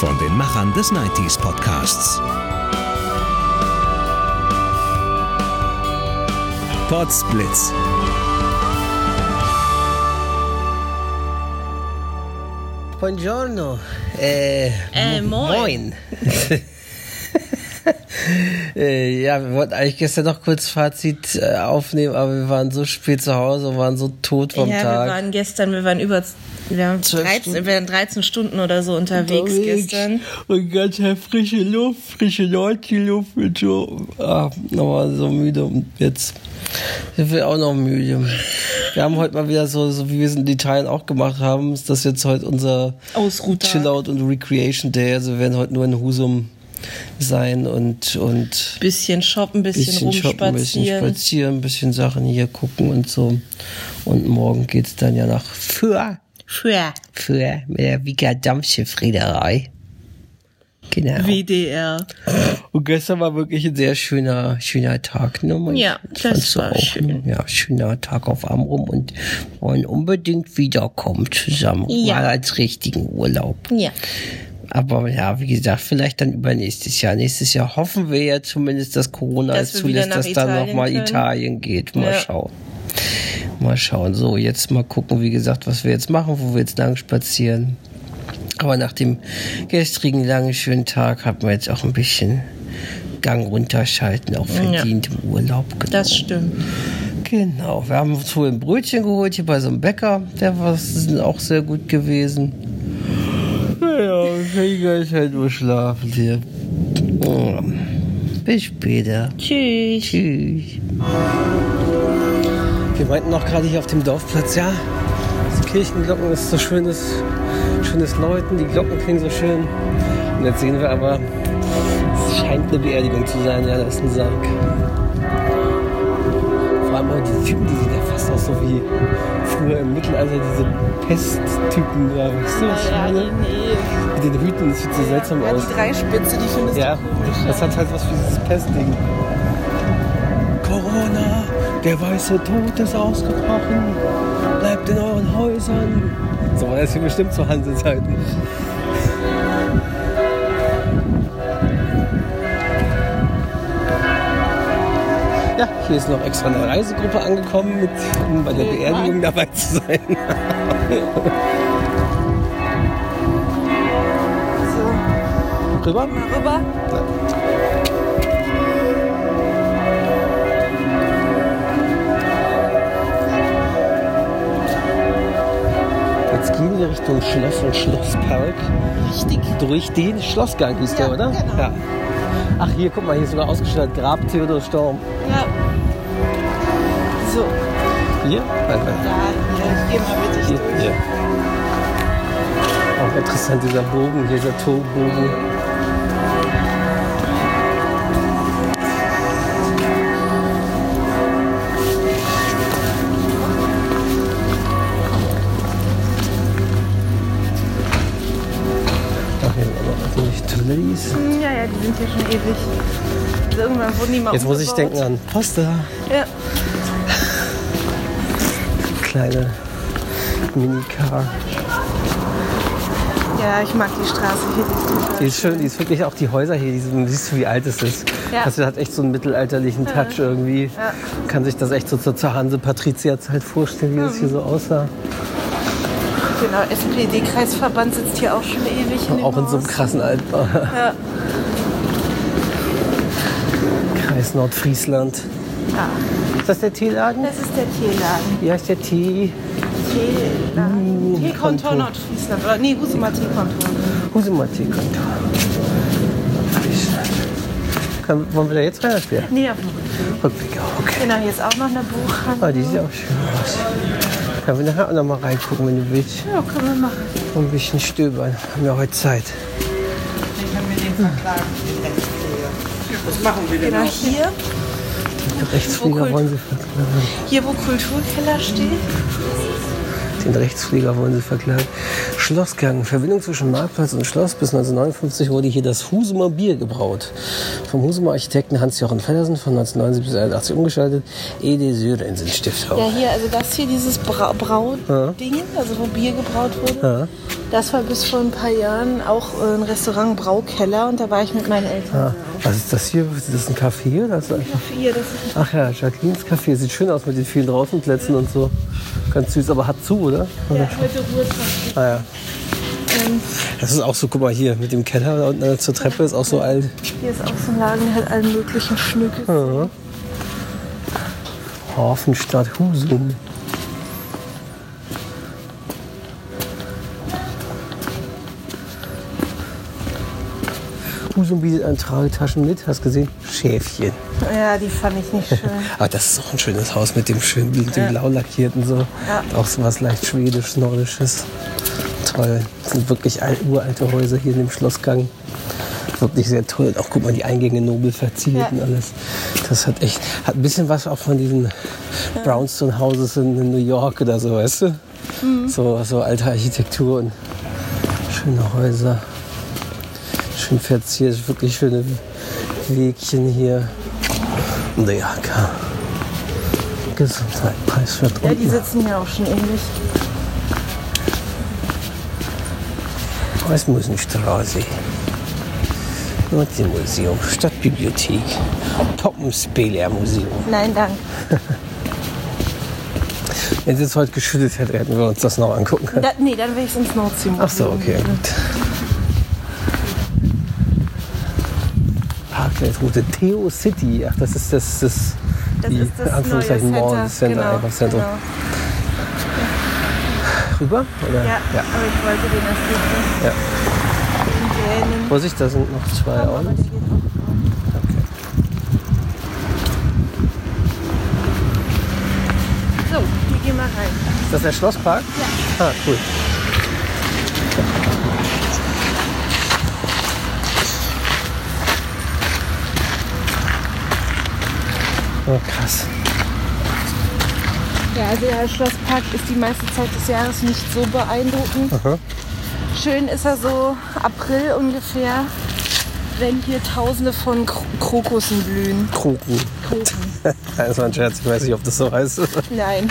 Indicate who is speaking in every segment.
Speaker 1: Von den Machern des 90s Podcasts. Podsblitz.
Speaker 2: Buongiorno. Äh,
Speaker 3: Äh, moin.
Speaker 2: moin. äh, ja, wir wollten eigentlich gestern noch kurz Fazit äh, aufnehmen, aber wir waren so spät zu Hause, waren so tot vom
Speaker 3: ja,
Speaker 2: Tag.
Speaker 3: wir waren gestern, wir waren über wir waren
Speaker 2: Zwölf
Speaker 3: 13,
Speaker 2: Stunden.
Speaker 3: wir waren 13 Stunden oder so unterwegs, gestern.
Speaker 2: Und ganz frische Luft, frische Leute Luft und so. Ah, aber so müde und jetzt sind wir auch noch müde. Wir haben heute mal wieder so, so wie wir es in Italien auch gemacht haben, ist das jetzt heute unser
Speaker 3: Ausruhtag.
Speaker 2: Chillout und Recreation Day. Also wir werden heute nur in Husum sein und, und
Speaker 3: Bisschen shoppen, bisschen,
Speaker 2: bisschen ein bisschen
Speaker 3: rumspazieren.
Speaker 2: spazieren, ein bisschen Sachen hier gucken und so. Und morgen geht's dann ja nach Für,
Speaker 3: Für
Speaker 2: für mit der Vika Dampfschiffreederei. Genau.
Speaker 3: WDR.
Speaker 2: Und gestern war wirklich ein sehr schöner, schöner Tag. Ne?
Speaker 3: Ja, das war schön.
Speaker 2: Ne? Ja, schöner Tag auf Amrum und wollen unbedingt wiederkommen zusammen.
Speaker 3: Ja.
Speaker 2: Mal als richtigen Urlaub.
Speaker 3: Ja.
Speaker 2: Aber ja, wie gesagt, vielleicht dann übernächstes Jahr. Nächstes Jahr hoffen wir ja zumindest, dass Corona
Speaker 3: Dass
Speaker 2: es zulässt, dass dann nochmal. Italien geht. Mal
Speaker 3: Ja.
Speaker 2: schauen. Mal schauen. So, jetzt mal gucken, wie gesagt, was wir jetzt machen, wo wir jetzt lang spazieren. Aber nach dem gestrigen langen schönen Tag hat man jetzt auch ein bisschen Gang runterschalten, auch verdient im Urlaub. Genau.
Speaker 3: Das stimmt.
Speaker 2: Genau, wir haben uns wohl ein Brötchen geholt hier bei so einem Bäcker. Der war auch sehr gut gewesen. Ja, ich kann gleich halt nur schlafen hier. Ja. Bis später.
Speaker 3: Tschüss.
Speaker 2: Tschüss. Wir meinten auch gerade hier auf dem Dorfplatz, ja, das Kirchenglocken ist so schönes, schönes Läuten, die Glocken klingen so schön. Und jetzt sehen wir aber, es scheint eine Beerdigung zu sein, ja, da ist ein Sarg. Vor allem auch die Typen, die sehen ja fast aus so wie früher im Mittelalter, diese Pesttypen da, weißt du, was ich meine? Mit den Hüten, das sieht so seltsam
Speaker 3: Ja,
Speaker 2: aus.
Speaker 3: die Dreispitze, die findest
Speaker 2: Ja,
Speaker 3: du komisch.
Speaker 2: das hat halt was wie dieses Pestding. Der weiße Tod ist ausgebrochen. Bleibt in euren Häusern. So war das hier bestimmt zu Hansezeiten. Ja, hier ist noch extra eine Reisegruppe angekommen, mit, um bei der Beerdigung dabei zu sein.
Speaker 3: So,
Speaker 2: Rüber?
Speaker 3: mal rüber.
Speaker 2: Jetzt wir Richtung Schloss und Schlosspark.
Speaker 3: Richtig.
Speaker 2: Durch den Schlossgang hieß der,
Speaker 3: Ja,
Speaker 2: oder?
Speaker 3: genau.
Speaker 2: Ja. Ach, hier, guck mal, hier ist sogar ausgestattet. Grab Theodor Storm.
Speaker 3: Ja. So,
Speaker 2: Hier? Nein, nein.
Speaker 3: da, hier, ich geh mal mit dich
Speaker 2: Hier,
Speaker 3: durch.
Speaker 2: hier. Auch interessant, dieser Bogen, dieser Torbogen. Tunnelies.
Speaker 3: Ja, ja, die sind hier schon ewig. Also irgendwann wurden die mal
Speaker 2: Jetzt muss ich denken an Poster.
Speaker 3: Ja.
Speaker 2: Kleine Minicar.
Speaker 3: ja, ich mag die Straße hier. Die ist
Speaker 2: Die ist schön, die ist wirklich auch die Häuser hier, die sind, siehst du, wie alt es ist.
Speaker 3: Ja.
Speaker 2: Das hat echt so einen mittelalterlichen Touch irgendwie.
Speaker 3: Ja.
Speaker 2: Kann sich das echt so zur, zur Hanse-Patrizierzeit vorstellen, wie das hier so aussah.
Speaker 3: Genau, SPD-Kreisverband sitzt hier auch schon ewig in
Speaker 2: auch in so einem krassen Altbau.
Speaker 3: Ja.
Speaker 2: Kreis Nordfriesland.
Speaker 3: ja,
Speaker 2: Ist das der Teeladen?
Speaker 3: das ist der Teeladen.
Speaker 2: Wie heißt der Tee?
Speaker 3: Teeladen. Teekontor
Speaker 2: Kontor.
Speaker 3: Nordfriesland. Oder nee, Husumer Teekontor.
Speaker 2: Husumer Teekontor. Können, wollen wir da jetzt rein oder später?
Speaker 3: Nee, auf dem Rückweg.
Speaker 2: Rückweg, auch, okay.
Speaker 3: Genau, hier ist auch noch eine Buchhandlung.
Speaker 2: Ah, die sieht auch schön aus. Können wir nachher auch noch mal reingucken, wenn du willst.
Speaker 3: Ja, können wir machen.
Speaker 2: Und ein bisschen stöbern. Haben wir heute Zeit.
Speaker 4: Was machen wir denn
Speaker 3: Genau
Speaker 4: noch?
Speaker 3: hier,
Speaker 2: Den Rechtsflieger
Speaker 3: Wo
Speaker 2: wollen sie verklagen.
Speaker 3: hier wo Kulturkeller steht.
Speaker 2: Den Rechtsflieger wollen sie verklagen. Schlossgang. Verbindung zwischen Marktplatz und Schloss. Bis 1959 wurde hier das Husumer Bier gebraut. Vom Husumer Architekten Hans-Jochen Feddersen von 1979 bis 1981 umgestaltet. Ede Sörensen Stiftung.
Speaker 3: Ja, hier, also das hier, dieses Bra Brauding, also wo Bier gebraut wurde. Das war bis vor ein paar Jahren auch ein Restaurant Braukeller und da war ich mit meinen Eltern.
Speaker 2: Ah, was ist das hier? Ist das ein Café? Oder ist das einfach
Speaker 3: Hier, das ist
Speaker 2: Ach ja, Jacquelines Café. Sieht schön aus mit den vielen Draußenplätzen und so. Ganz süß, aber hat zu, oder?
Speaker 3: ja, heute Ruhetag.
Speaker 2: Ah ja.
Speaker 3: Ähm,
Speaker 2: Das ist auch so, guck mal hier, mit dem Keller da unten zur Treppe ist auch so alt.
Speaker 3: hier ist auch so ein Laden, der hat allen möglichen Schmückes.
Speaker 2: Ja. Hafenstadt Husum. Husum bietet an Tragetaschen mit, hast gesehen? Schäfchen.
Speaker 3: Ja, die fand ich nicht schön.
Speaker 2: Aber das ist auch ein schönes Haus mit dem schönen, mit dem blau lackierten so.
Speaker 3: Ja.
Speaker 2: Auch so was leicht schwedisch, nordisches. Toll. Das sind wirklich alt, uralte Häuser hier in dem Schlossgang. Wirklich sehr toll. Auch guck mal, die Eingänge nobel verziert
Speaker 3: Ja.
Speaker 2: und alles. Das hat echt, hat ein bisschen was auch von diesen Brownstone Houses in, in New York oder so, weißt du?
Speaker 3: Mhm.
Speaker 2: So, so alte Architektur und schöne Häuser. Schön verziert, wirklich schöne Wegchen hier. Naja, Gesundheit, preiswert.
Speaker 3: Ja, die sitzen hier auch schon ähnlich.
Speaker 2: Osmusenstraße. Nordseemuseum, Stadtbibliothek, Poppenspieler-Museum.
Speaker 3: Nein, danke.
Speaker 2: Wenn es jetzt heute geschüttet hätte, hätten wir uns das noch angucken können.
Speaker 3: Da, nee, dann wäre ich ins Nordseemuseum.
Speaker 2: Ach so, okay, gut. Parkleitsroute Theo City. Ach, das ist das, das,
Speaker 3: Das
Speaker 2: die
Speaker 3: ist das
Speaker 2: Anführungszeichen
Speaker 3: neue
Speaker 2: Mall,
Speaker 3: Center.
Speaker 2: das Center,
Speaker 3: genau. Genau.
Speaker 2: Rüber? Oder?
Speaker 3: Ja, aber ich wollte den erst nicht
Speaker 2: Ja. Vorsicht, da sind noch zwei Autos. Okay.
Speaker 3: So, hier gehen wir rein.
Speaker 2: Ist das der Schlosspark? Ja. Ah, cool. Oh, krass.
Speaker 3: Ja, also der Schlosspark ist die meiste Zeit des Jahres nicht so beeindruckend.
Speaker 2: Aha.
Speaker 3: Schön ist er so April ungefähr, wenn hier tausende von Kro Krokussen blühen.
Speaker 2: Kroken.
Speaker 3: Kroken.
Speaker 2: Das war ein Scherz, ich weiß nicht, ob das so heißt.
Speaker 3: Nein.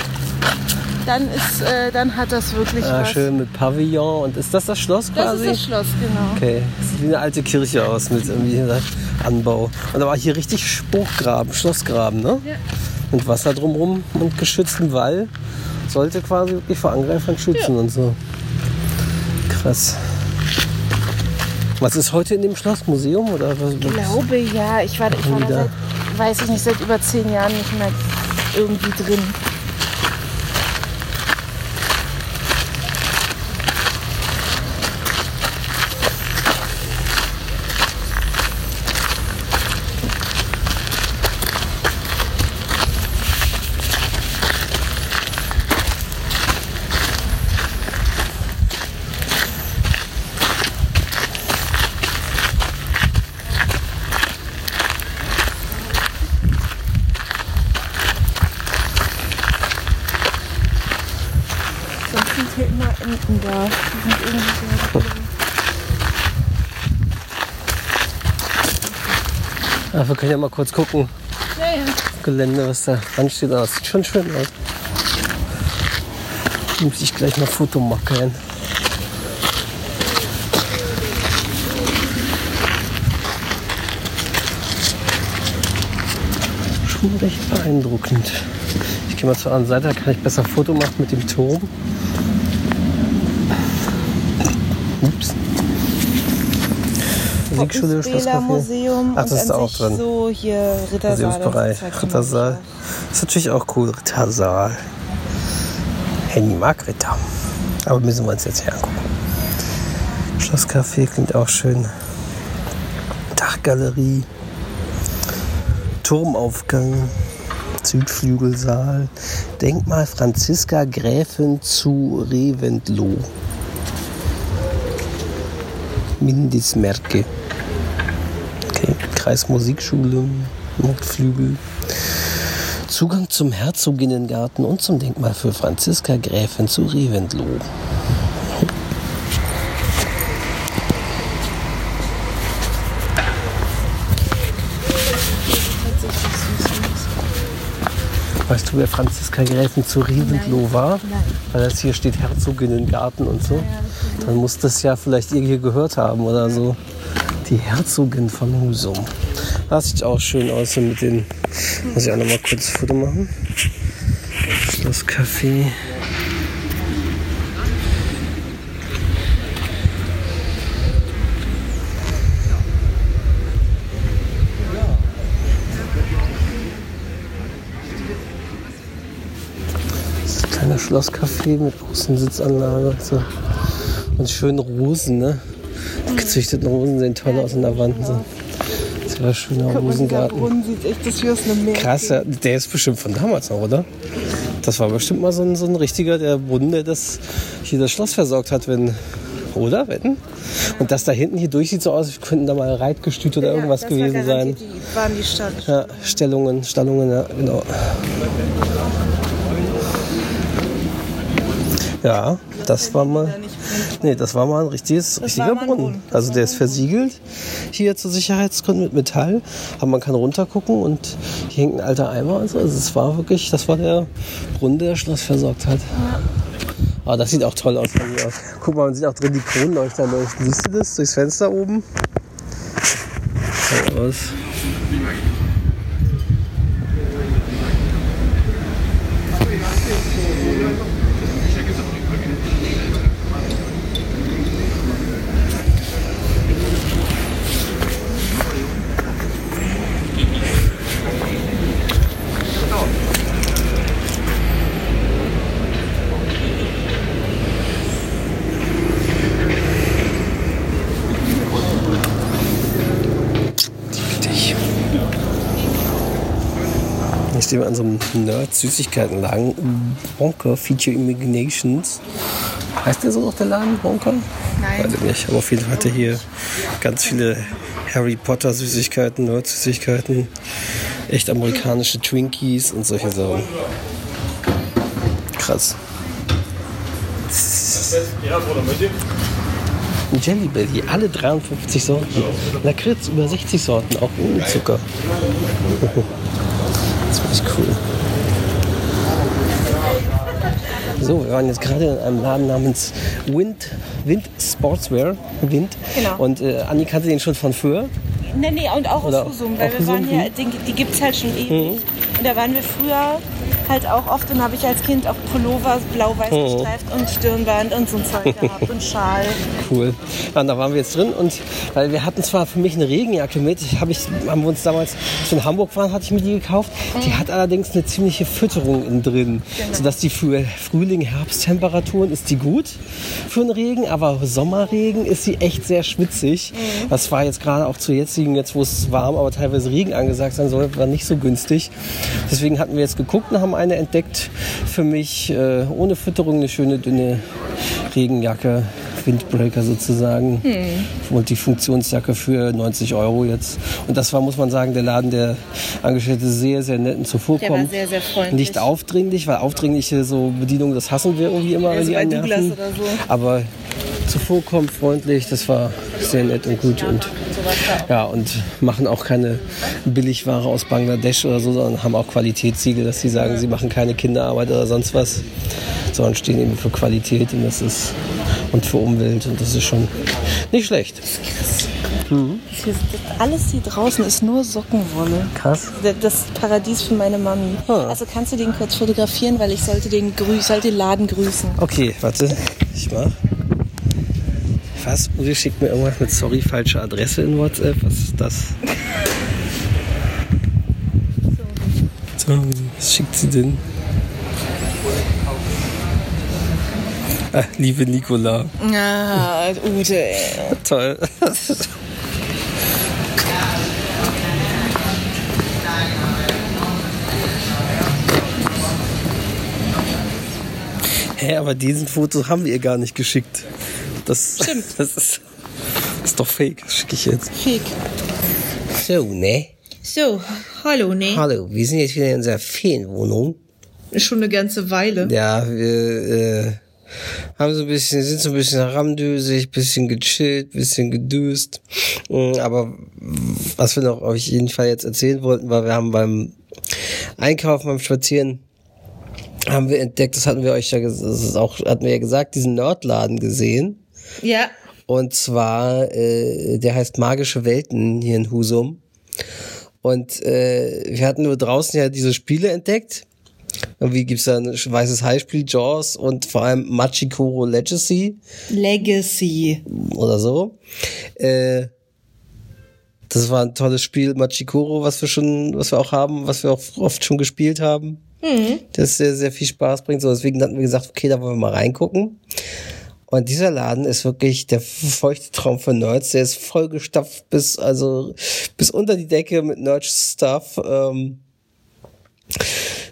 Speaker 3: Dann, ist, äh, dann hat das wirklich
Speaker 2: Ah,
Speaker 3: was.
Speaker 2: schön mit Pavillon. Und ist das das Schloss
Speaker 3: Das
Speaker 2: quasi?
Speaker 3: ist das Schloss, genau.
Speaker 2: Okay, sieht wie eine alte Kirche aus mit irgendwie Anbau. Und da war hier richtig Spruchgraben, Schlossgraben, ne?
Speaker 3: Ja.
Speaker 2: Mit Wasser drumherum und geschützten Wall. Sollte quasi wirklich vor Angreifern schützen und so. Krass. Was ist heute in dem Schlossmuseum? Oder was,
Speaker 3: Ich glaube ja, ich war, ich war da seit, weiß ich nicht, seit über zehn Jahren nicht mehr irgendwie drin. Sonst sind Enten da.
Speaker 2: Ach, wir können ja mal kurz gucken.
Speaker 3: Ja, ja.
Speaker 2: Gelände, was da dran steht. Aber das sieht schon schön aus. Muss ich gleich mal Foto machen. Schon recht beeindruckend. Ich gehe mal zur anderen Seite, da kann ich besser Foto machen mit dem Turm. Musikschule,
Speaker 3: Poppenspieler
Speaker 2: Schlosscafé.
Speaker 3: Museum
Speaker 2: Ach, das ist auch drin.
Speaker 3: so hier Rittersaal.
Speaker 2: Museumsbereich,
Speaker 3: das zeigt
Speaker 2: Rittersaal. ist natürlich auch cool, Rittersaal. Henny mag Ritter. Aber müssen wir uns jetzt hier angucken. Schlosscafé klingt auch schön. Dachgalerie. Turmaufgang. Südflügelsaal. Denkmal Franziska Gräfin zu Reventlow. Mindesmerke. Okay, Kreismusikschule, Mordflügel. Zugang zum Herzoginnengarten und zum Denkmal für Franziska Gräfin zu Reventlow. Weißt du, wer Franziska Gräfin zu Reventlow war?
Speaker 3: Nein.
Speaker 2: Weil das hier steht Herzoginnengarten und so. Dann muss das ja vielleicht irgendwie gehört haben oder so. Die Herzogin von Husum. Das sieht auch schön aus mit den. Muss ich auch noch mal kurz ein Foto machen. Ist ein kleiner Schlosscafé mit Außensitzanlage und so. Und schönen Rosen, ne? Die gezüchteten Rosen sehen toll aus in der Wand. So. Sehr schöner
Speaker 3: Guck mal, dieser
Speaker 2: Rosengarten.
Speaker 3: Brunnen sieht echt das wie aus einem Meer.
Speaker 2: Krass, ja, der ist bestimmt von damals noch, oder? Das war bestimmt mal so ein, so ein richtiger, der Brunnen, der das hier das Schloss versorgt hat, wenn. Oder? Wetten? Und das da hinten hier durch sieht so aus, als könnten da mal Reitgestüt oder irgendwas
Speaker 3: das
Speaker 2: gewesen
Speaker 3: war
Speaker 2: sein.
Speaker 3: garantiert Die, waren die Stadt.
Speaker 2: Ja, Stellungen, Stallungen, ja, genau. Ja, das war mal. Nee, das war mal ein richtiges, richtiger
Speaker 3: mal ein
Speaker 2: Brunnen.
Speaker 3: Brunnen. Das
Speaker 2: Also der ist versiegelt hier zur Sicherheitsgründen mit Metall. Aber man kann runtergucken und hier hängt ein alter Eimer und so. Also es war wirklich, das war der Brunnen, der das Schloss versorgt hat. Aber das sieht auch toll aus von hier aus. Guck mal, man sieht auch drin die Kronleuchter leuchten. Siehst du das durchs Fenster oben? Toll aus. Ich stehe an so einem Nerd-Süßigkeitenladen. Bonker Feature Imaginations. Heißt der so noch der Laden? Bonker?
Speaker 3: Nein.
Speaker 2: Weiß ich nicht. Aber auf jeden Fall hat er hier ganz viele Harry Potter Süßigkeiten, Nerd-Süßigkeiten. Echt amerikanische Twinkies und solche Sachen. Krass. Jelly Belly, alle 53 Sorten. Lakritz, über 60 Sorten, auch ohne Zucker. Ich cool. So, wir waren jetzt gerade in einem Laden namens Wind, Wind Sportswear. Wind.
Speaker 3: Genau.
Speaker 2: Und äh, Anni kannte den schon von früher.
Speaker 3: Nee, nee, und auch
Speaker 2: Oder
Speaker 3: aus Husum, weil wir waren hier, die, die gibt es halt schon ewig. Und da waren wir früher halt auch oft und habe ich als Kind auch Pullover blau-weiß gestreift und Stirnband und so ein Zeug gehabt und Schal.
Speaker 2: Cool. Und da waren wir jetzt drin und weil wir hatten zwar für mich eine Regenjacke mit, hab ich, haben wir uns damals, als wir in Hamburg waren, hatte ich mir die gekauft. Die hat allerdings eine ziemliche Fütterung innen drin, sodass die für Frühling, Herbsttemperaturen ist die gut für den Regen, aber Sommerregen ist sie echt sehr schwitzig. Das war jetzt gerade auch zu jetzigen, jetzt wo es warm, aber teilweise Regen angesagt sein soll, war nicht so günstig. Deswegen hatten wir jetzt geguckt und haben eine entdeckt für mich äh, ohne Fütterung eine schöne dünne Regenjacke, Windbreaker sozusagen. Und die Funktionsjacke für 90 Euro jetzt. Und das war, muss man sagen, der Laden der Angestellte sehr, sehr nett und zuvorkommt.
Speaker 3: Der war sehr, sehr freundlich.
Speaker 2: Nicht aufdringlich, weil aufdringliche so Bedienungen, das hassen wir irgendwie immer, wenn die
Speaker 3: bei. Douglas oder so.
Speaker 2: Aber zuvorkommt, freundlich, das war sehr nett und gut. Und ja, und machen auch keine Billigware aus Bangladesch oder so, sondern haben auch Qualitätssiegel, dass sie sagen, sie machen keine Kinderarbeit oder sonst was, sondern stehen eben für Qualität und das ist und für Umwelt und das ist schon nicht schlecht.
Speaker 3: Ist- Alles hier draußen ist nur Sockenwolle.
Speaker 2: Krass.
Speaker 3: Das Paradies für meine Mami.
Speaker 2: Ah.
Speaker 3: Also kannst du den kurz fotografieren, weil ich sollte den, grü sollte den Laden grüßen.
Speaker 2: Okay, warte, ich mach. Was? Uli schickt mir irgendwas mit sorry, falsche Adresse in WhatsApp. Was ist das? So, was schickt sie denn? Ah, liebe Nicola.
Speaker 3: Ah, Ute, ey.
Speaker 2: Toll. Hä, aber diesen Foto haben wir ihr gar nicht geschickt. Das,
Speaker 3: Stimmt.
Speaker 2: Das ist, ist doch fake. Das schicke ich jetzt.
Speaker 3: Fake.
Speaker 2: So, ne?
Speaker 3: So, hallo, ne?
Speaker 2: Hallo, wir sind jetzt wieder in unserer Ferienwohnung.
Speaker 3: Schon eine ganze Weile.
Speaker 2: Ja, wir äh, haben so ein bisschen, sind so ein bisschen ramdösig, bisschen gechillt, bisschen gedüst. Mm, Aber was wir noch auf jeden Fall jetzt erzählen wollten, war, wir haben beim Einkaufen, beim Spazieren, haben wir entdeckt, das hatten wir euch ja, das ist auch, hatten wir ja gesagt, diesen Nerdladen gesehen.
Speaker 3: Ja.
Speaker 2: Und zwar, äh, der heißt Magische Welten hier in Husum. Und äh, wir hatten nur draußen ja diese Spiele entdeckt. Irgendwie gibt's da ein weißes Highspiel, Jaws und vor allem Machikoro Legacy
Speaker 3: Legacy.
Speaker 2: oder so. Äh, das war ein tolles Spiel, Machikoro, was wir schon, was wir auch haben, was wir auch oft schon gespielt haben. Das sehr, sehr viel Spaß bringt. So, deswegen hatten wir gesagt, okay, da wollen wir mal reingucken. Und dieser Laden ist wirklich der feuchte Traum für Nerds. Der ist vollgestopft bis, also, bis unter die Decke mit Nerd-Stuff. Ähm,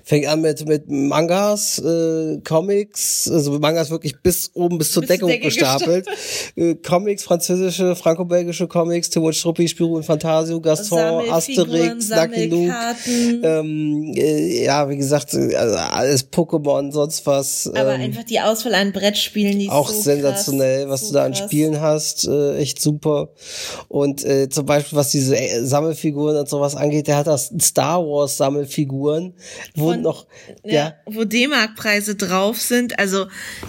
Speaker 2: fängt an mit, mit Mangas, äh, Comics, also Mangas wirklich bis oben, bis zur
Speaker 3: Bis
Speaker 2: Deckung
Speaker 3: Decke
Speaker 2: gestapelt. äh, Comics, französische, franco-belgische Comics, Tim und Struppi, Spirou und Fantasio, Gaston, Asterix, Lucky Luke. Ähm, äh, ja, wie gesagt, also alles Pokémon, sonst was.
Speaker 3: Aber
Speaker 2: ähm,
Speaker 3: einfach die Auswahl an Brettspielen, die
Speaker 2: auch
Speaker 3: so
Speaker 2: sensationell,
Speaker 3: krass,
Speaker 2: was
Speaker 3: so
Speaker 2: du da an. Spielen hast, äh, echt super. Und äh, zum Beispiel, was diese äh, Sammelfiguren und sowas angeht, der hat das Star Wars Sammelfiguren, wo
Speaker 3: Von-
Speaker 2: noch,
Speaker 3: Ja,
Speaker 2: ja,
Speaker 3: wo D-Mark-Preise drauf sind, also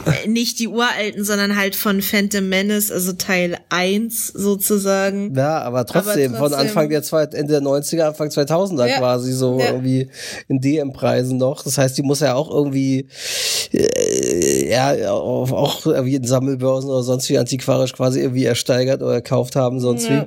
Speaker 3: äh, nicht die uralten, sondern halt von Phantom Menace, also Teil 1 sozusagen.
Speaker 2: ja, aber trotzdem,
Speaker 3: Aber
Speaker 2: von
Speaker 3: trotzdem.
Speaker 2: Anfang der zwei, Ende der 90er, Anfang 2000er
Speaker 3: Ja.
Speaker 2: quasi so
Speaker 3: Ja.
Speaker 2: irgendwie in DM-Preisen noch. Das heißt, die muss ja auch irgendwie, äh, ja, auch, auch irgendwie in Sammelbörsen oder sonst wie antiquarisch quasi irgendwie ersteigert oder gekauft haben, sonst wie.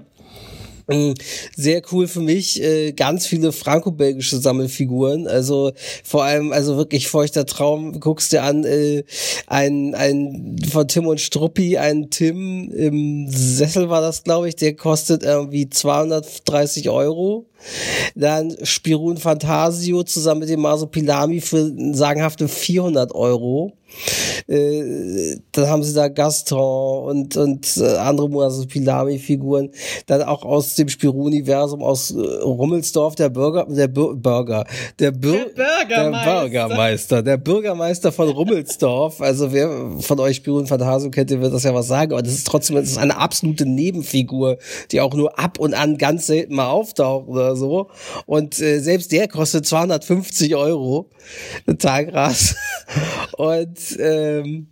Speaker 2: Mm, Sehr cool für mich, äh, ganz viele franco-belgische Sammelfiguren, also vor allem, also wirklich feuchter Traum, guckst dir an, äh, ein, ein von Tim und Struppi, ein Tim im Sessel war das, glaube ich, der kostet irgendwie 230 Euro. Dann Spirun Fantasio zusammen mit dem Masopilami für sagenhafte 400 Euro. Äh, dann haben sie da Gaston und, und äh, andere Masopilami-Figuren. Dann auch aus dem Spirou-Universum, aus äh, Rummelsdorf, der Bürger, der Burger, der, Bür
Speaker 3: Der Bürgermeister.
Speaker 2: der Bürgermeister, der Bürgermeister von Rummelsdorf. Also wer von euch Spirou und Fantasio kennt, der wird das ja was sagen. Aber das ist trotzdem, das ist eine absolute Nebenfigur, die auch nur ab und an ganz selten mal auftaucht oder so. Und äh, selbst der kostet 250 Euro. Tagras. Und ähm,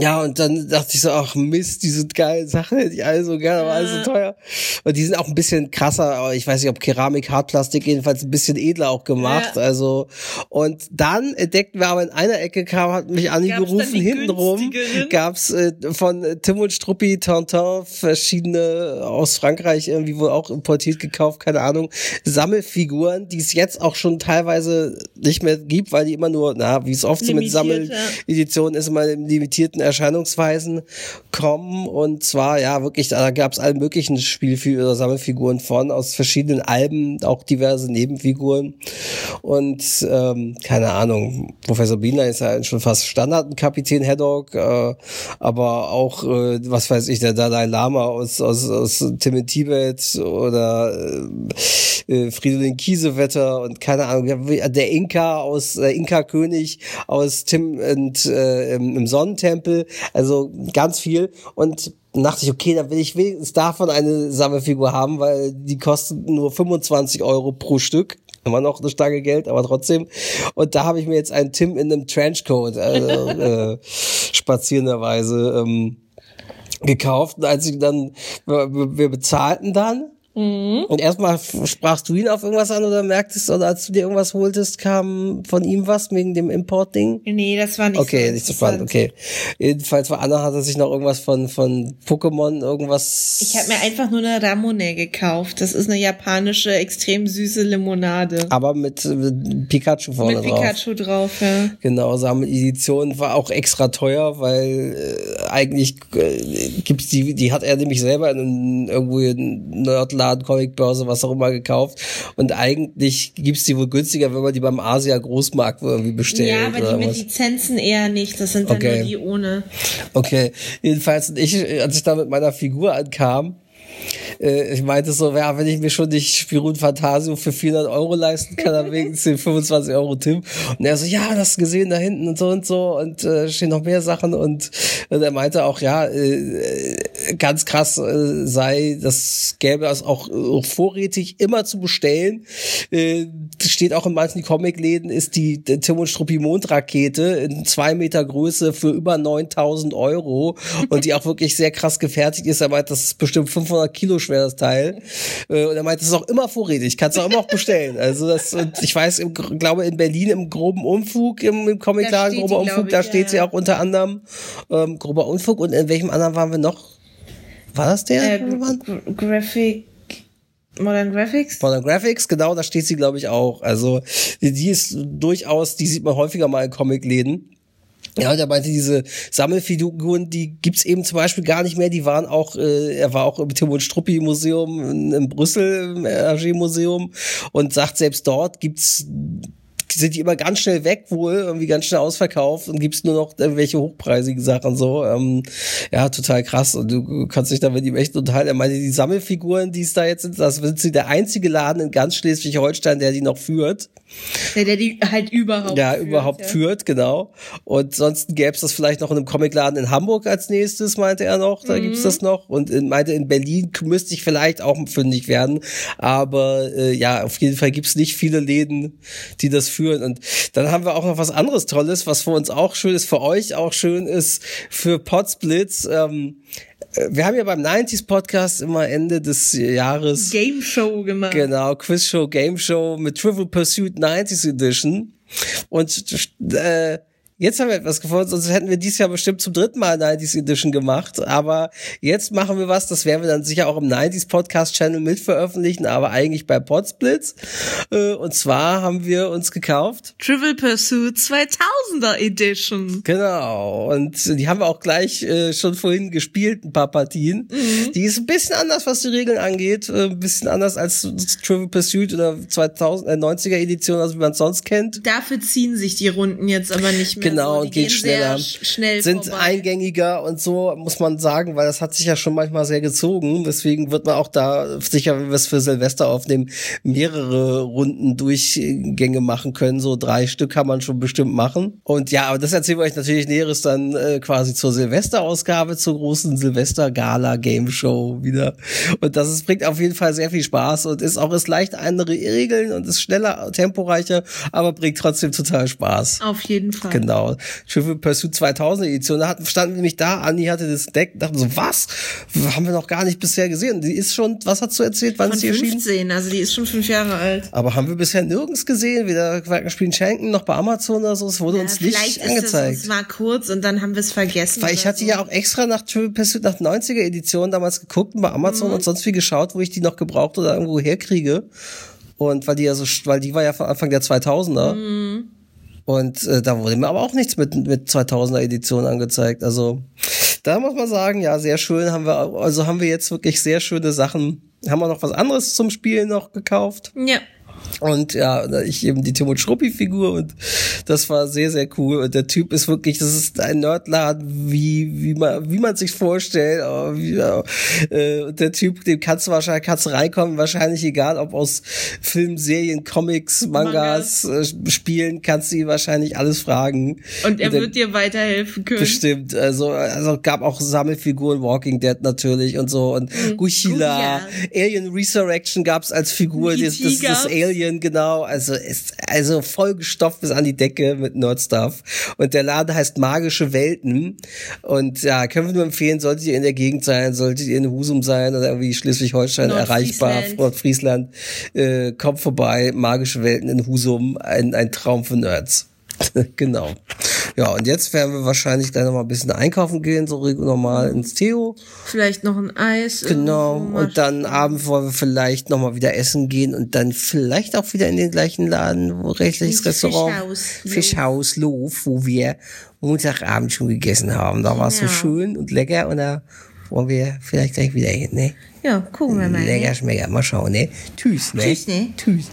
Speaker 2: ja, und dann dachte ich so, ach Mist, diese geilen Sachen hätte ich alle so gerne, aber alles so teuer. Und die sind auch ein bisschen krasser, aber ich weiß nicht, ob Keramik, Hartplastik, jedenfalls ein bisschen edler auch gemacht.
Speaker 3: Ja.
Speaker 2: Also, und dann entdeckten wir aber in einer Ecke kam, hat mich Anni
Speaker 3: Gab's
Speaker 2: gerufen, hintenrum gab's äh, von äh, Tim und Struppi, Tintin, verschiedene aus Frankreich irgendwie wohl auch importiert gekauft, keine Ahnung, Sammelfiguren, die es jetzt auch schon teilweise nicht mehr gibt, weil die immer nur, na, wie es oft so mit
Speaker 3: Limitiert, ja.
Speaker 2: Sammeleditionen ist, immer in limitierten Erscheinungsweisen kommen. Und zwar, ja, wirklich, da gab's alle möglichen Spielfiguren oder Sammelfiguren von, aus verschiedenen Alben, auch diverse Nebenfiguren. Und ähm, keine Ahnung, Professor Biener ist ja schon fast Standard, ein Kapitän Haddock, äh, aber auch, äh, was weiß ich, der Dalai Lama aus, aus, aus Tim in Tibet oder äh, äh, Fridolin Kiesewetter und keine Ahnung, der Inka aus, der Inka-König aus Tim und äh, im, im Sonnentempel, also ganz viel und dachte ich, okay, dann will ich wenigstens davon eine Sammelfigur haben, weil die kostet nur 25 Euro pro Stück immer noch eine Stange Geld, aber trotzdem. Und da habe ich mir jetzt einen Tim in einem Trenchcoat, also äh, spazierenderweise ähm, gekauft. Und als ich dann, wir, wir bezahlten dann. Und erstmal sprachst du ihn auf irgendwas an oder merktest, oder als du dir irgendwas holtest, kam von ihm was wegen dem Import-Ding?
Speaker 3: Nee, das war nicht
Speaker 2: Okay,
Speaker 3: so
Speaker 2: nicht so spannend, okay. Jedenfalls war Anna hat er sich noch irgendwas von, von Pokémon, irgendwas.
Speaker 3: Ich habe mir einfach nur eine Ramune gekauft. Das ist eine japanische, extrem süße Limonade.
Speaker 2: aber mit, mit Pikachu vorne
Speaker 3: Mit
Speaker 2: drauf.
Speaker 3: Pikachu drauf, ja.
Speaker 2: Genau, Sammeledition war auch extra teuer, weil äh, eigentlich äh, gibt's die, die hat er nämlich selber in irgendwo in Nerdladen, Comicbörse, was auch immer gekauft. Und eigentlich gibt's die wohl günstiger, wenn man die beim Asia Großmarkt irgendwie bestellt.
Speaker 3: Ja, aber die mit
Speaker 2: was.
Speaker 3: Lizenzen eher nicht. Das sind dann
Speaker 2: Okay.
Speaker 3: nur die ohne.
Speaker 2: Okay, jedenfalls, und ich, als ich da mit meiner Figur ankam, äh, ich meinte so, ja, wenn ich mir schon nicht Spirun Fantasio für 400 Euro leisten kann, dann wegen 10, 25 Euro Tim. Und er so, ja, das gesehen da hinten und so und so und äh, stehen noch mehr Sachen und, und er meinte auch, ja, äh, ganz krass äh, sei, das gäbe es auch, auch vorrätig immer zu bestellen. Äh, steht auch in manchen Comicläden, ist die, die Tim und Struppi Mondrakete in zwei Meter Größe für über 9000 Euro und die auch wirklich sehr krass gefertigt ist. Er meint, das ist bestimmt 500 Kilo schwer, das Teil. Äh, und er meint, das ist auch immer vorrätig, kannst du auch immer auch bestellen. Also das, ich weiß, im, glaube in Berlin im groben Umfug, im, im Comicladen, grober Umfug, da steht sie auch unter anderem. Ähm, grober Unfug und in welchem anderen waren wir noch? War das der?
Speaker 3: Äh, Graphic Modern Graphics?
Speaker 2: Modern Graphics, genau, da steht sie, glaube ich, auch. Also, die, die ist durchaus, die sieht man häufiger mal in Comicläden. Ja, und er meinte, diese Sammelfiguren, die gibt's eben zum Beispiel gar nicht mehr. Die waren auch, äh, er war auch im Tim und Struppi Museum in, in Brüssel, im RG Museum und sagt, selbst dort gibt's sind die immer ganz schnell weg wohl, irgendwie ganz schnell ausverkauft und gibt's nur noch irgendwelche hochpreisigen Sachen so. Ähm, ja, total krass. Und du kannst dich da mit ihm echt unterhalten. Er meinte, die Sammelfiguren, die es da jetzt sind, das sind sie der einzige Laden in ganz Schleswig-Holstein, der die noch führt.
Speaker 3: Der, der die halt überhaupt
Speaker 2: ja, führt. überhaupt ja. führt, genau. Und sonst gäbe es das vielleicht noch in einem Comicladen in Hamburg als nächstes, meinte er noch. Da mhm. gibt's das noch. Und in, meinte, in Berlin müsste ich vielleicht auch fündig werden. Aber äh, ja, auf jeden Fall gibt's nicht viele Läden, die das führen. Und dann haben wir auch noch was anderes Tolles, was für uns auch schön ist, für euch auch schön ist, für Potsblitz. Ähm, wir haben ja beim 90s Podcast immer Ende des Jahres
Speaker 3: Game Show gemacht.
Speaker 2: Genau, Quiz Show, Game Show mit Trivial Pursuit 90s Edition. Und äh, Jetzt haben wir etwas gefunden, sonst hätten wir dieses Jahr bestimmt zum dritten Mal 90s Edition gemacht. Aber jetzt machen wir was, das werden wir dann sicher auch im 90s Podcast Channel mit veröffentlichen, aber eigentlich bei Podsplits. Äh, und zwar haben wir uns gekauft.
Speaker 3: Trivial Pursuit 2000er Edition.
Speaker 2: Genau. Und die haben wir auch gleich äh, schon vorhin gespielt, ein paar Partien. Mhm. Die ist ein bisschen anders, was die Regeln angeht. Äh, ein bisschen anders als Trivial Pursuit oder 2090er Edition, also wie man es sonst kennt.
Speaker 3: Dafür ziehen sich die Runden jetzt aber nicht mehr
Speaker 2: genau,
Speaker 3: so.
Speaker 2: und geht schneller.
Speaker 3: Schnell
Speaker 2: sind
Speaker 3: vorbei.
Speaker 2: eingängiger und so, muss man sagen, weil das hat sich ja schon manchmal sehr gezogen. Deswegen wird man auch da sicher, wenn wir es für Silvester aufnehmen, mehrere Runden Durchgänge machen können. So drei Stück kann man schon bestimmt machen. Und ja, aber das erzählen wir euch natürlich Näheres dann äh, quasi zur Silvesterausgabe, zur großen Silvester-Gala-Game-Show wieder. Und das ist, bringt auf jeden Fall sehr viel Spaß und ist auch ist leicht andere Regeln und ist schneller, temporeicher, aber bringt trotzdem total Spaß.
Speaker 3: Auf jeden Fall.
Speaker 2: Genau genau. Trivial Pursuit 2000 Edition. Da hatten, standen nämlich da, Anni hatte das Deck, dachten so, was? Haben wir noch gar nicht bisher gesehen. Die ist schon, was hast du erzählt? Wann
Speaker 3: Von
Speaker 2: ist die
Speaker 3: 15,
Speaker 2: erschienen?
Speaker 3: also die ist schon fünf Jahre alt.
Speaker 2: Aber haben wir bisher nirgends gesehen, weder Quackenspielen schenken, noch bei Amazon oder so. Es wurde
Speaker 3: Ja,
Speaker 2: uns nicht angezeigt.
Speaker 3: Es, war kurz und dann haben wir es vergessen.
Speaker 2: Weil ich hatte
Speaker 3: so.
Speaker 2: ja auch extra nach Trivial Pursuit nach 90er Edition damals geguckt und bei Amazon
Speaker 3: Mhm.
Speaker 2: und sonst wie geschaut, wo ich die noch gebraucht oder irgendwo herkriege. Und weil die ja so, weil die war ja von Anfang der 2000er.
Speaker 3: Mhm.
Speaker 2: Und äh, da wurde mir aber auch nichts mit, mit 2000er Edition angezeigt. Also da muss man sagen, ja, sehr schön haben wir, also haben wir jetzt wirklich sehr schöne Sachen. Haben wir noch was anderes zum Spielen noch gekauft?
Speaker 3: Ja.
Speaker 2: Und ja, ich eben die Timon Schruppi-Figur und das war sehr, sehr cool. Und der Typ ist wirklich, das ist ein Nerdladen, wie, wie man, wie man sich vorstellt. Wie, ja, äh, und der Typ, dem kannst du wahrscheinlich, kannst du reinkommen, wahrscheinlich egal, ob aus Filmen, Serien, Comics, Mangas, äh, Spielen, kannst du ihn wahrscheinlich alles fragen.
Speaker 3: Und er
Speaker 2: der-
Speaker 3: wird dir weiterhelfen können.
Speaker 2: Bestimmt, also, also gab auch Sammelfiguren, Walking Dead natürlich und so und Guchila,
Speaker 3: Guya.
Speaker 2: Alien Resurrection gab's als Figur,
Speaker 3: E.T.
Speaker 2: das, das, das
Speaker 3: gab's.
Speaker 2: Alien, genau, also ist also voll gestopft bis an die Decke mit Nerdstuff und der Laden heißt Magische Welten und ja, können wir nur empfehlen, solltet ihr in der Gegend sein, solltet ihr in Husum sein oder irgendwie Schleswig-Holstein erreichbar,
Speaker 3: Nordfriesland.
Speaker 2: Nordfriesland, äh, kommt vorbei, Magische Welten in Husum, ein, ein Traum für Nerds. genau. Ja, und jetzt werden wir wahrscheinlich gleich noch mal ein bisschen einkaufen gehen, so normal ins Theo.
Speaker 3: Vielleicht noch ein Eis.
Speaker 2: Genau. Und dann abends wollen wir vielleicht noch mal wieder essen gehen und dann vielleicht auch wieder in den gleichen Laden, wo rechtliches Restaurant.
Speaker 3: Fischhaus.
Speaker 2: Fischhaus Lof, wo wir Montagabend schon gegessen haben. Da war es so
Speaker 3: Genau.
Speaker 2: schön und lecker und da wollen wir vielleicht gleich wieder hin, ne?
Speaker 3: Ja, gucken wir mal.
Speaker 2: Lecker
Speaker 3: Ne?
Speaker 2: schmecker. Mal schauen, ne? Tschüss, ne?
Speaker 3: Tschüss, ne?
Speaker 2: Tschüss.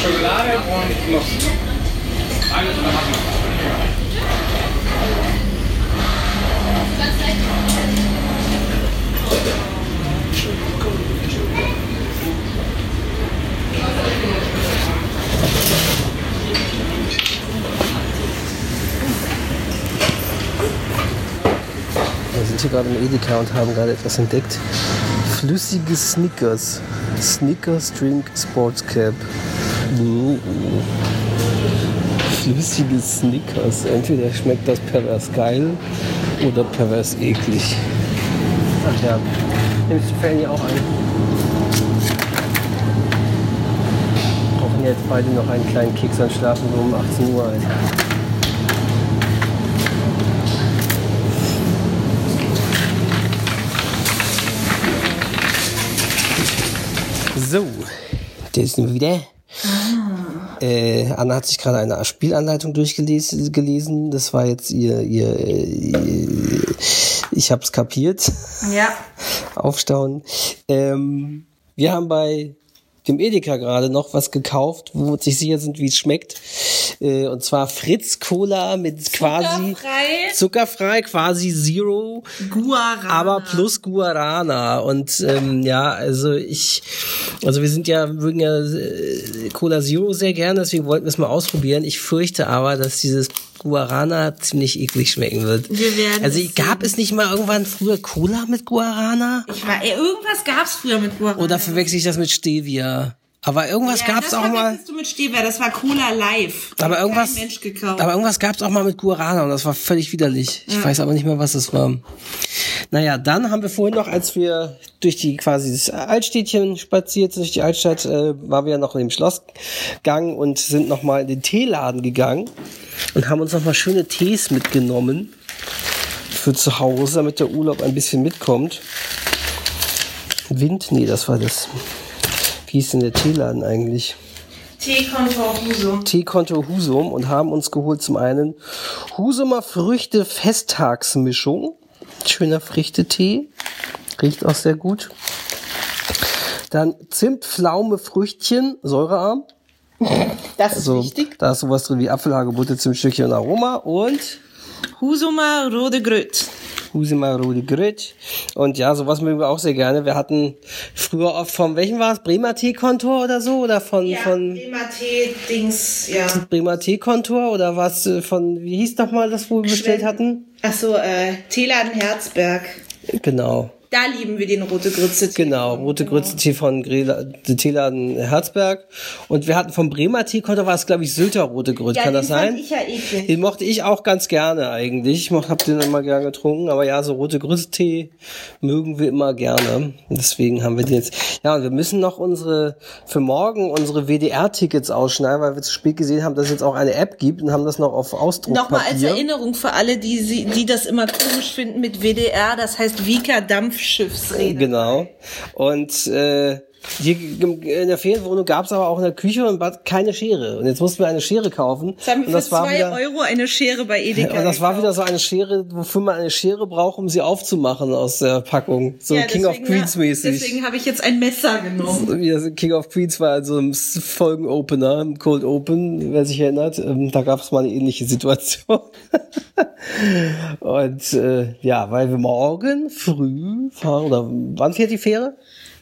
Speaker 4: Schokolade und Nuss. Alles
Speaker 2: sind hier gerade im Edeka und haben gerade etwas entdeckt. Flüssige Snickers. Snickers Drink Sports Cap. Uh. Flüssige Snickers. Entweder schmeckt das pervers geil oder pervers eklig. Ach ja. Nimmst du Fanny auch ein? Brauchen jetzt beide noch einen kleinen Keks an Schlafen so um 18 Uhr ein. So, da sind wir wieder. Äh, Anna hat sich gerade eine Spielanleitung durchgelesen. Gelesen. Das war jetzt ihr, ihr, ihr ich hab's kapiert.
Speaker 3: Ja.
Speaker 2: Aufstauen. Ähm, wir haben bei dem Edeka gerade noch was gekauft, wo nicht sicher sind, wie es schmeckt. Äh, und zwar Fritz Cola mit quasi
Speaker 3: Zuckerfrei.
Speaker 2: zuckerfrei, quasi Zero,
Speaker 3: Guarana.
Speaker 2: aber plus Guarana. Und ähm, ja, also ich, also wir sind ja, mögen ja äh, Cola Zero sehr gerne, deswegen wollten wir es mal ausprobieren. Ich fürchte aber, dass dieses Guarana ziemlich eklig schmecken wird.
Speaker 3: Wir werden
Speaker 2: also
Speaker 3: es
Speaker 2: gab es nicht mal irgendwann früher Cola mit Guarana?
Speaker 3: Ich war, irgendwas gab's früher mit Guarana.
Speaker 2: Oder verwechsel ich das mit Stevia? Aber irgendwas
Speaker 3: ja,
Speaker 2: gab's
Speaker 3: das
Speaker 2: auch mal.
Speaker 3: du mit Stevia, das war Cola Live.
Speaker 2: Aber irgendwas, aber irgendwas gab's auch mal mit Guarana und das war völlig widerlich. Ich weiß aber nicht mehr, was das war. Naja, dann haben wir vorhin noch, als wir durch die quasi das Altstädtchen spaziert sind, durch die Altstadt, äh, waren wir ja noch in dem Schlossgang und sind noch mal in den Teeladen gegangen und haben uns noch mal schöne Tees mitgenommen für zu Hause, damit der Urlaub ein bisschen mitkommt. Wind, nee, das war das. Wie hieß denn der Teeladen eigentlich?
Speaker 3: Teekontor Husum.
Speaker 2: Teekonto Husum und haben uns geholt zum einen Husumer Früchte Festtagsmischung. Schöner Früchtetee. Riecht auch sehr gut. Dann Zimt, Pflaume, Früchtchen, säurearm.
Speaker 3: Das ist
Speaker 2: Also,
Speaker 3: wichtig.
Speaker 2: da ist sowas drin wie Apfelhagebutte, Zimtstückchen und Aroma. Und
Speaker 3: Husumer Rode Gröt.
Speaker 2: Husumer Rode Grüt. Und ja, sowas mögen wir auch sehr gerne. Wir hatten früher oft vom, welchen war es? Bremer Teekontor oder so? Oder von, von
Speaker 3: Tee-Dings, ja.
Speaker 2: Bremer Teekontor? Oder was äh, von, wie hieß noch mal das, wo wir bestellt hatten?
Speaker 3: Achso, äh, Teeladen Herzberg.
Speaker 2: Genau.
Speaker 3: Da lieben wir den Rote Grütze.
Speaker 2: Genau, rote Grütze-Tee von Grela- der Teeladen Herzberg. Und wir hatten vom Bremer Teekonto war es, glaube ich, Sylter rote Grütze.
Speaker 3: Ja,
Speaker 2: Kann das sein?
Speaker 3: ich ja eklig.
Speaker 2: Den mochte ich auch ganz gerne eigentlich. Ich moch- hab den immer gern getrunken. Aber ja, so rote Grütze-Tee mögen wir immer gerne. Deswegen haben wir den jetzt. Ja, und wir müssen noch unsere, für morgen unsere WDR-Tickets ausschneiden, weil wir zu spät gesehen haben, dass es jetzt auch eine App gibt und haben das noch auf Ausdruckpapier.
Speaker 3: Nochmal als Erinnerung für alle, die, die das immer komisch finden mit WDR, das heißt Wieker Dampfschiffsrede.
Speaker 2: Genau. Und äh, hier in der Ferienwohnung gab es aber auch in der Küche und Bad keine Schere. Und jetzt mussten wir eine Schere kaufen.
Speaker 3: Jetzt haben wir
Speaker 2: und
Speaker 3: für
Speaker 2: das war
Speaker 3: zwei
Speaker 2: wieder,
Speaker 3: Euro eine Schere bei Edeka.
Speaker 2: und das war wieder so eine Schere, wofür man eine Schere braucht, um sie aufzumachen aus der Packung. So
Speaker 3: Ja,
Speaker 2: King of Queens mäßig.
Speaker 3: Deswegen habe ich jetzt ein Messer genommen.
Speaker 2: Wie das King of Queens war also im Folgenopener, im Cold Open, wer sich erinnert. Ähm, da gab es mal eine ähnliche Situation. und äh, ja, weil wir morgen früh fahren, oder wann fährt die Fähre?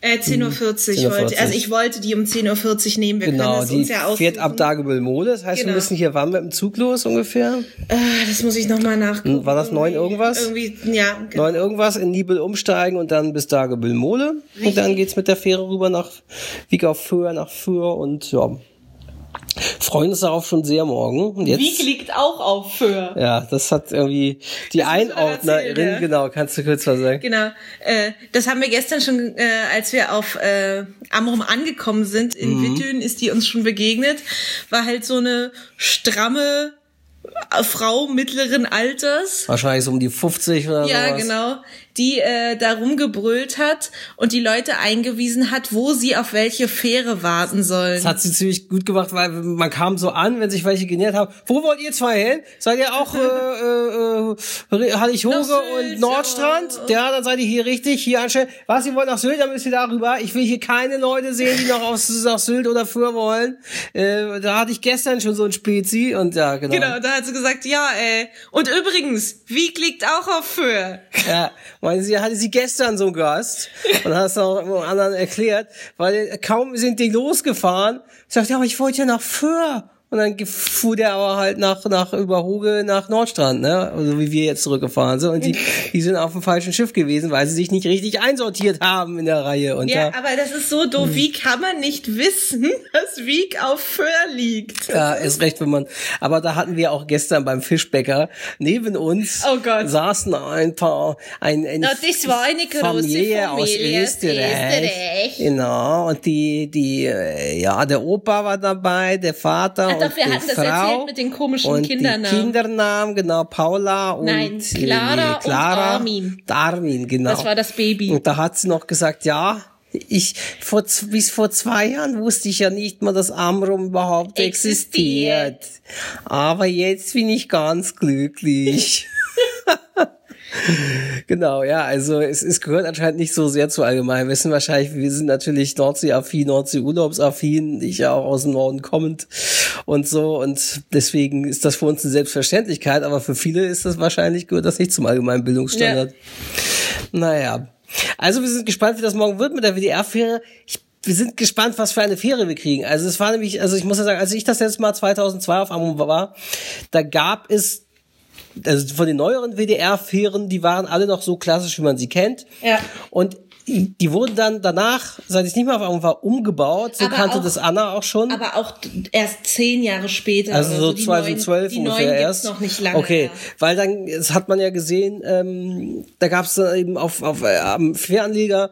Speaker 3: Äh, 10.40 Uhr
Speaker 2: 10.40 Uhr.
Speaker 3: wollte. Also ich wollte die um 10.40 Uhr nehmen. Wir
Speaker 2: Genau,
Speaker 3: können es
Speaker 2: die
Speaker 3: uns ja
Speaker 2: fährt ab Dagebüll-Mode. Das heißt, wir
Speaker 3: Genau.
Speaker 2: müssen hier, wann mit dem Zug los ungefähr?
Speaker 3: Ah, das muss ich nochmal nachgucken.
Speaker 2: Hm, War das neun irgendwas?
Speaker 3: Irgendwie, ja. genau.
Speaker 2: Neun irgendwas, in Nibel umsteigen und dann bis Dagebüll-Mole. Und dann geht's mit der Fähre rüber nach Wieg auf Föhr, nach Föhr und ja. Freuen uns darauf schon sehr morgen. Und jetzt,
Speaker 3: Wieg liegt auch auf für.
Speaker 2: ja, das hat irgendwie die
Speaker 3: Das
Speaker 2: Einordnerin,
Speaker 3: erzählen,
Speaker 2: genau, kannst du kurz was sagen?
Speaker 3: Genau. Äh, das haben wir gestern schon, äh, als wir auf äh, Amrum angekommen sind in
Speaker 2: Mhm.
Speaker 3: Wittön, ist die uns schon begegnet. War halt so eine stramme Frau mittleren Alters.
Speaker 2: Wahrscheinlich so um die 50 oder so.
Speaker 3: Ja,
Speaker 2: sowas.
Speaker 3: genau. Die äh, da rumgebrüllt hat und die Leute eingewiesen hat, wo sie auf welche Fähre warten sollen.
Speaker 2: Das hat sie ziemlich gut gemacht, weil man kam so an, wenn sich welche genähert haben. Wo wollt ihr zwei hin? Seid ihr auch äh, äh, äh, Hallig-Hoge und Nordstrand? Ja. dann seid ihr hier richtig, hier anstellen. Was, ihr wollt nach Sylt, dann müsst ihr darüber. Ich will hier keine Leute sehen, die noch aus, nach Sylt oder für wollen. Äh, da hatte ich gestern schon so ein Spezi und ja, genau.
Speaker 3: Genau, da hat sie gesagt, ja, ey. Und übrigens, Wieg liegt auch auf Föhr.
Speaker 2: Ja, weil sie hatte sie gestern so einen Gast und hat es auch anderen erklärt, weil kaum sind die losgefahren, sagt ja, aber ich wollte ja nach Föhr. Und dann fuhr der aber halt nach, nach Überhoge nach Nordstrand, ne? Also wie wir jetzt zurückgefahren sind. Und die, die sind auf dem falschen Schiff gewesen, weil sie sich nicht richtig einsortiert haben in der Reihe. Und
Speaker 3: Ja,
Speaker 2: da,
Speaker 3: aber das ist so doof. Wie kann man nicht wissen, dass Wieg auf Föhr liegt?
Speaker 2: Ja, ist recht, wenn man. Aber da hatten wir auch gestern beim Fischbäcker neben uns
Speaker 3: Oh Gott.
Speaker 2: saßen ein paar ein, ein
Speaker 3: Na, das war eine große
Speaker 2: Familie
Speaker 3: Familie aus
Speaker 2: Österreich.
Speaker 3: Österreich.
Speaker 2: Genau. Und die die äh, ja der Opa war dabei, der Vater
Speaker 3: Ach doch,
Speaker 2: und
Speaker 3: wir hatten das
Speaker 2: Frau
Speaker 3: erzählt mit den komischen
Speaker 2: und
Speaker 3: Kindernamen.
Speaker 2: Die Kindernamen genau Paula und
Speaker 3: Nein,
Speaker 2: äh,
Speaker 3: Clara und
Speaker 2: Clara
Speaker 3: Armin.
Speaker 2: Armin genau.
Speaker 3: Das war das Baby.
Speaker 2: Und da hat sie noch gesagt, ja, ich vor bis vor zwei Jahren wusste ich ja nicht mal, dass Amrum überhaupt existiert.
Speaker 3: Existiert.
Speaker 2: Aber jetzt bin ich ganz glücklich. Genau, ja, also es, es gehört anscheinend nicht so sehr zu Allgemeinwissen. Wahrscheinlich, wir sind natürlich Nordsee-affin, Nordsee-Urlaubsaffin, ich ja auch aus dem Norden kommend und so. Und deswegen ist das für uns eine Selbstverständlichkeit, aber für viele ist das wahrscheinlich, gehört das nicht zum allgemeinen Bildungsstandard. Naja. Also wir sind gespannt, wie das morgen wird mit der WDR-Fähre. Ich wir sind gespannt, was für eine Fähre wir kriegen. Also es war nämlich, also ich muss ja sagen, als ich das letzte Mal 2002 auf Amrum war, da gab es also von den neueren WDR-Fähren, die waren alle noch so klassisch, wie man sie kennt.
Speaker 3: Ja.
Speaker 2: Und die wurden dann danach, seit ich nicht mehr auf Amrum war, umgebaut. So
Speaker 3: Aber
Speaker 2: kannte
Speaker 3: auch-
Speaker 2: das Anna auch schon.
Speaker 3: Aber auch erst zehn Jahre später.
Speaker 2: Also
Speaker 3: oder
Speaker 2: so
Speaker 3: Die
Speaker 2: 2012
Speaker 3: neuen,
Speaker 2: ungefähr
Speaker 3: neuen
Speaker 2: erst.
Speaker 3: Noch nicht lange.
Speaker 2: Okay,
Speaker 3: Ja.
Speaker 2: weil dann, das hat man ja gesehen, ähm, da gab es eben auf, auf äh, am Fähranleger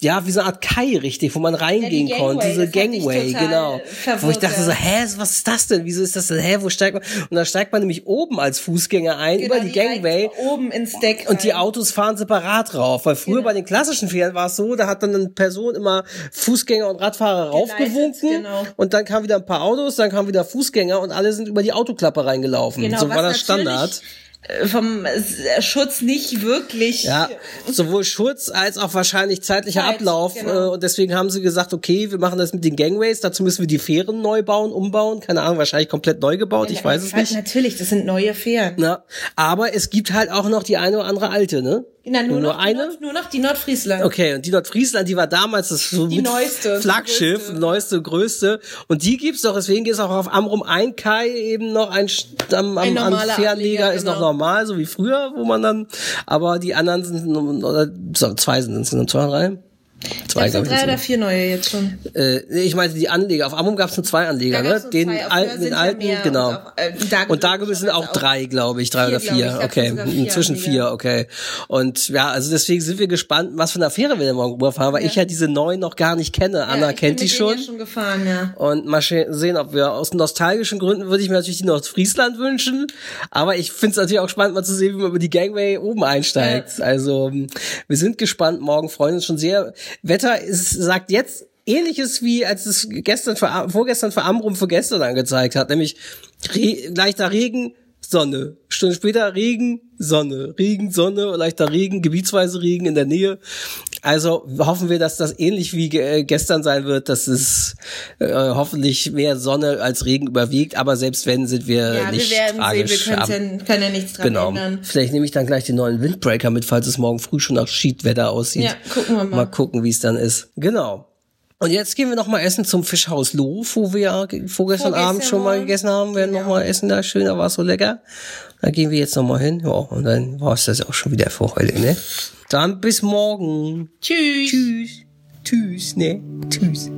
Speaker 2: ja wie so eine Art Kai richtig, wo man reingehen
Speaker 3: Ja, die
Speaker 2: konnte,
Speaker 3: Gangway,
Speaker 2: diese Gangway, genau.
Speaker 3: verwirrt,
Speaker 2: Wo ich dachte
Speaker 3: ja.
Speaker 2: so, hä, was ist das denn? Wieso ist das denn? Hä, wo steigt man? Und da steigt man nämlich oben als Fußgänger ein
Speaker 3: Genau,
Speaker 2: über die Gangway.
Speaker 3: direkt Oben ins Deck.
Speaker 2: Und die. Autos fahren separat rauf, weil früher
Speaker 3: Genau.
Speaker 2: bei den klassischen Fähren war es so, da hat dann eine Person immer Fußgänger und Radfahrer raufgewunken
Speaker 3: genau.
Speaker 2: und dann kamen wieder ein paar Autos, dann kamen wieder Fußgänger und alle sind über die Autoklappe reingelaufen.
Speaker 3: Genau,
Speaker 2: so war das Standard.
Speaker 3: Äh, Vom äh, Schutz nicht wirklich.
Speaker 2: Ja, sowohl Schutz als auch wahrscheinlich zeitlicher
Speaker 3: Zeit,
Speaker 2: Ablauf.
Speaker 3: genau.
Speaker 2: Äh, und deswegen haben sie gesagt, okay, wir machen das mit den Gangways, dazu müssen wir die Fähren neu bauen, umbauen. Keine Ahnung, wahrscheinlich komplett neu gebaut, ich weiß es nicht.
Speaker 3: Natürlich, das sind neue Fähren.
Speaker 2: Na, aber es gibt halt auch noch die eine oder andere alte, ne?
Speaker 3: Na, nur,
Speaker 2: Nur
Speaker 3: noch,
Speaker 2: eine?
Speaker 3: Nord, nur noch die Nordfriesland.
Speaker 2: Okay, und die Nordfriesland, die war damals das so
Speaker 3: Die neueste,
Speaker 2: Flaggschiff,
Speaker 3: größte.
Speaker 2: neueste, größte. Und die gibt's doch, deswegen ist auch auf Amrum ein Kai eben noch ein, am, am, am Fährleger ist noch
Speaker 3: genau.
Speaker 2: normal, so wie früher, wo man dann, aber die anderen sind, oder, so, zwei sind es, zwei, drei? Zwei,
Speaker 3: ich. drei oder vier neue jetzt schon.
Speaker 2: es. Äh, nee, ich meinte die Anleger. Auf Amrum gab's nur zwei Anleger, ne? Den
Speaker 3: zwei,
Speaker 2: alten, den
Speaker 3: ja
Speaker 2: alten,
Speaker 3: mehr
Speaker 2: genau.
Speaker 3: und auf, äh, Dagebüll
Speaker 2: Und Dagebüll sind auch
Speaker 3: auch
Speaker 2: drei, glaube ich, drei
Speaker 3: vier,
Speaker 2: oder vier.
Speaker 3: Ich
Speaker 2: Okay,
Speaker 3: vier
Speaker 2: inzwischen
Speaker 3: Anleger.
Speaker 2: vier, okay. Und ja, also deswegen sind wir gespannt, was für eine Affäre wir denn morgen rüberfahren, weil ich ja diese neuen noch gar nicht kenne. Anna
Speaker 3: ja,
Speaker 2: kennt die schon.
Speaker 3: Ja schon gefahren, ja.
Speaker 2: Und mal sehen, ob wir aus nostalgischen Gründen würde ich mir natürlich die Nordfriesland wünschen. Aber ich finde es natürlich auch spannend, mal zu sehen, wie man über die Gangway oben einsteigt. Also wir sind gespannt. Morgen freuen uns schon sehr. Wetter ist, sagt jetzt ähnliches wie als es gestern für, vorgestern für Amrum für gestern angezeigt hat, nämlich Re leichter Regen, Sonne. Stunde später Regen, Sonne. Regen, Sonne, leichter Regen, gebietsweise Regen in der Nähe. Also hoffen wir, dass das ähnlich wie äh, gestern sein wird, dass es äh, hoffentlich mehr Sonne als Regen überwiegt. Aber selbst wenn, sind wir
Speaker 3: Ja,
Speaker 2: nicht
Speaker 3: wir werden
Speaker 2: tragisch.
Speaker 3: sehen, wir können ja, können ja nichts dran
Speaker 2: Genau.
Speaker 3: ändern.
Speaker 2: Vielleicht nehme ich dann gleich den neuen Windbreaker mit, falls es morgen früh schon nach Schiedwetter aussieht.
Speaker 3: Ja, gucken wir mal.
Speaker 2: Mal gucken, wie es dann ist. Genau. Und jetzt gehen wir noch mal essen zum Fischhaus Loh, wo wir vorgestern
Speaker 3: Vorgestern
Speaker 2: Abend schon mal gegessen haben. Wir werden
Speaker 3: Genau.
Speaker 2: noch mal essen da schön, da war es so lecker. Da gehen wir jetzt noch mal hin. Ja, und dann war es das auch schon wieder für heute, ne? Dann bis morgen.
Speaker 3: Tschüss.
Speaker 2: Tschüss. Tschüss, ne? Tschüss.